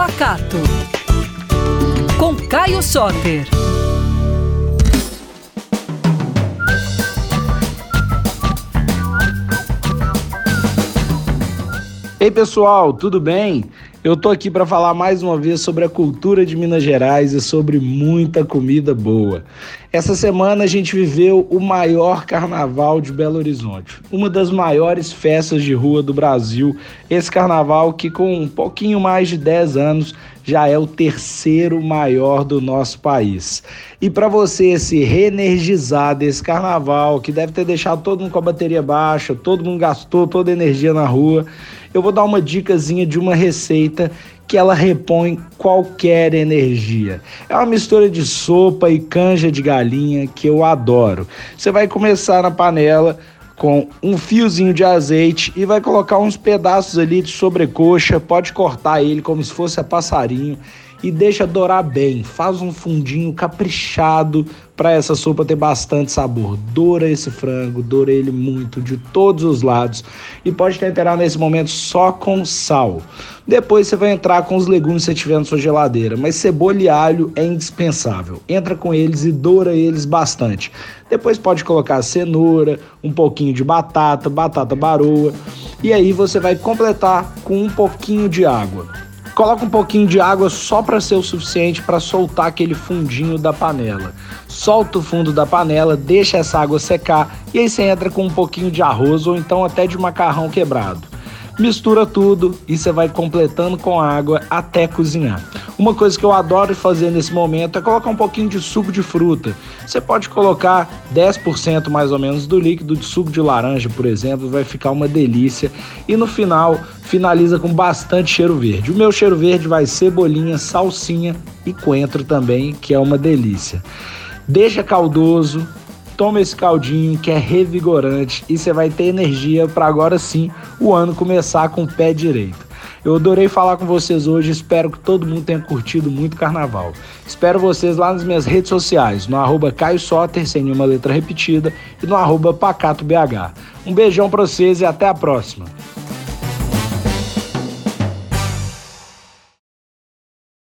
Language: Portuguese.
Pacato. Com Caio Soter. Ei pessoal, tudo bem? Eu tô aqui para falar mais uma vez sobre a cultura de Minas Gerais e sobre muita comida boa. Essa semana a gente viveu o maior carnaval de Belo Horizonte, uma das maiores festas de rua do Brasil. Esse carnaval que com um pouquinho mais de 10 anos já é o terceiro maior do nosso país. E para você se reenergizar desse carnaval, que deve ter deixado todo mundo com a bateria baixa, todo mundo gastou toda a energia na rua, eu vou dar uma dicasinha de uma receita que ela repõe qualquer energia. É uma mistura de sopa e canja de galinha que eu adoro. Você vai começar na panela com um fiozinho de azeite e vai colocar uns pedaços ali de sobrecoxa, pode cortar ele como se fosse a passarinho e deixa dourar bem. Faz um fundinho caprichado para essa sopa ter bastante sabor. Doura esse frango, doura ele muito de todos os lados e pode temperar nesse momento só com sal. Depois você vai entrar com os legumes que você tiver na sua geladeira, mas cebola e alho é indispensável. Entra com eles e doura eles bastante. Depois pode colocar cenoura, um pouquinho de batata, batata baroa e aí você vai completar com um pouquinho de água. Coloca um pouquinho de água só para ser o suficiente para soltar aquele fundinho da panela. Solta o fundo da panela, deixa essa água secar e aí você entra com um pouquinho de arroz ou então até de macarrão quebrado. Mistura tudo e você vai completando com água até cozinhar. Uma coisa que eu adoro fazer nesse momento é colocar um pouquinho de suco de fruta. Você pode colocar 10% mais ou menos do líquido de suco de laranja, por exemplo, vai ficar uma delícia. E no final, finaliza com bastante cheiro verde. O meu cheiro verde vai cebolinha, salsinha e coentro também, que é uma delícia. Deixa caldoso, toma esse caldinho que é revigorante e você vai ter energia para agora sim o ano começar com o pé direito. Eu adorei falar com vocês hoje, espero que todo mundo tenha curtido muito carnaval. Espero vocês lá nas minhas redes sociais, no arroba Caio Soter, sem nenhuma letra repetida, e no arroba PacatoBH. Um beijão para vocês e até a próxima.